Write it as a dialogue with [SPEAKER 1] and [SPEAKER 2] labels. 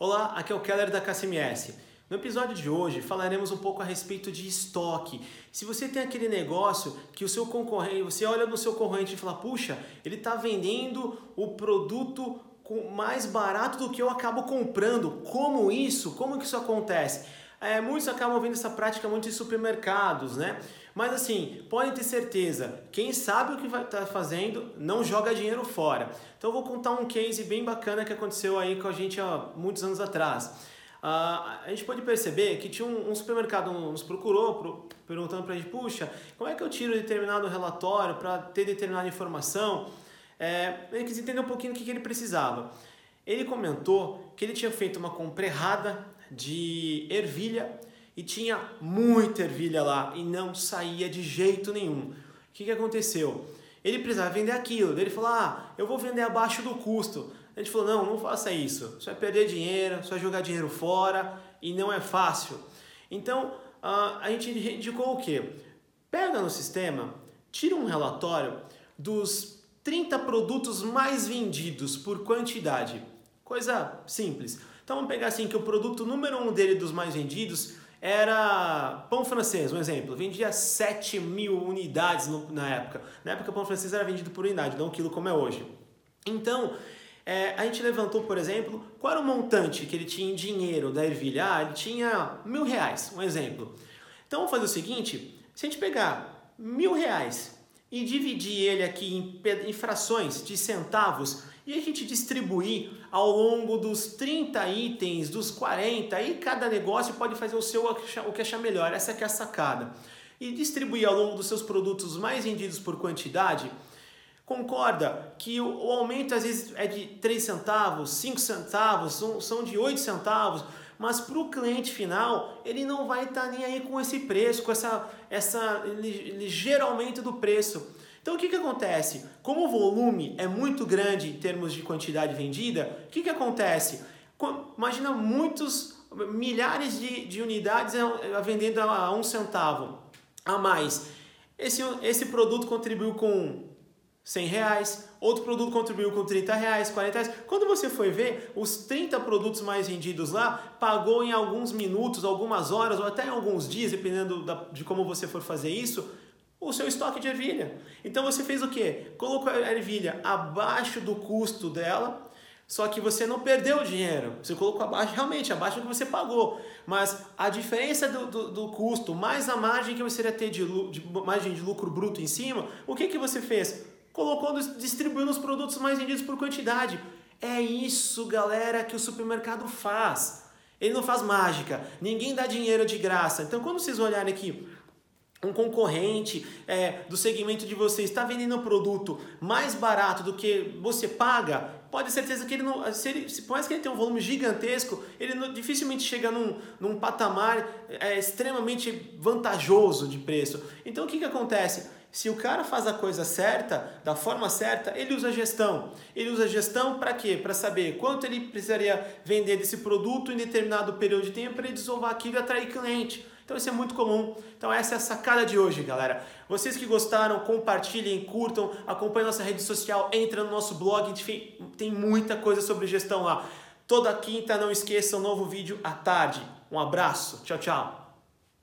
[SPEAKER 1] Olá, aqui é o Keller da KCMS. No episódio de hoje falaremos um pouco a respeito de estoque. Se você tem aquele negócio que o seu concorrente, você olha no seu concorrente e fala, puxa, ele está vendendo o produto mais barato do que eu acabo comprando. Como isso? Como que isso acontece? É, muitos acabam vendo essa prática muito em supermercados, né? Mas assim, podem ter certeza, quem sabe o que vai estar tá fazendo não joga dinheiro fora. Então eu vou contar um case bem bacana que aconteceu aí com a gente há muitos anos atrás. Uh, a gente pode perceber que tinha um, um supermercado nos procurou pro, perguntando para a gente, puxa, como é que eu tiro determinado relatório para ter determinada informação? É, ele quis entender um pouquinho o que, que ele precisava. Ele comentou que ele tinha feito uma compra errada de ervilha e tinha muita ervilha lá e não saía de jeito nenhum. O que, que aconteceu? Ele precisava vender aquilo. Ele falou: Ah, eu vou vender abaixo do custo. A gente falou: Não, não faça isso. Você vai perder dinheiro, você vai jogar dinheiro fora e não é fácil. Então a gente indicou o que? Pega no sistema, tira um relatório dos 30 produtos mais vendidos por quantidade. Coisa simples. Então vamos pegar assim que o produto número um dele dos mais vendidos era pão francês, um exemplo. Vendia 7 mil unidades no, na época. Na época, pão francês era vendido por unidade, não um quilo como é hoje. Então, é, a gente levantou, por exemplo, qual era o montante que ele tinha em dinheiro da ervilha? Ah, ele tinha mil reais, um exemplo. Então, vamos fazer o seguinte: se a gente pegar mil reais e dividir ele aqui em, em frações de centavos, e a gente distribuir ao longo dos 30 itens, dos 40, e cada negócio pode fazer o seu o que achar melhor, essa que é a sacada. E distribuir ao longo dos seus produtos mais vendidos por quantidade, concorda que o, aumento às vezes é de 3 centavos, 5 centavos, são, são de 8 centavos, mas para o cliente final ele não vai estar tá nem aí com esse preço, com essa, essa ligeiro aumento do preço. Então o que, que acontece? Como o volume é muito grande em termos de quantidade vendida, o que, que acontece? Imagina muitos, milhares de, de unidades vendendo a um centavo a mais. Esse, esse produto contribuiu com 100 reais, outro produto contribuiu com 30 reais, 40 reais. Quando você foi ver, os 30 produtos mais vendidos lá, pagou em alguns minutos, algumas horas ou até em alguns dias, dependendo da, de como você for fazer isso, o seu estoque de ervilha. Então você fez o quê? Colocou a ervilha abaixo do custo dela, só que você não perdeu o dinheiro. Você colocou abaixo, realmente, abaixo do que você pagou. Mas a diferença do, do, do custo, mais a margem que você iria ter de, de, margem de lucro bruto em cima, o que, que você fez? Colocou, distribuindo os produtos mais vendidos por quantidade. É isso, galera, que o supermercado faz. Ele não faz mágica. Ninguém dá dinheiro de graça. Então, quando vocês olharem aqui um concorrente é, do segmento de você está vendendo um produto mais barato do que você paga, pode ter certeza que ele não, se ele, se, por mais que ele tenha um volume gigantesco, ele não, dificilmente chega num, num patamar é, extremamente vantajoso de preço. Então o que, que acontece? Se o cara faz a coisa certa, da forma certa, ele usa gestão. Ele usa gestão para quê? Para saber quanto ele precisaria vender desse produto em determinado período de tempo para ele desovar aquilo e atrair cliente. Então isso é muito comum. Então essa é a sacada de hoje, galera. Vocês que gostaram, compartilhem, curtam, acompanhem nossa rede social, entra no nosso blog, tem muita coisa sobre gestão lá. Toda quinta, não esqueça, um novo vídeo à tarde. Um abraço, tchau, tchau.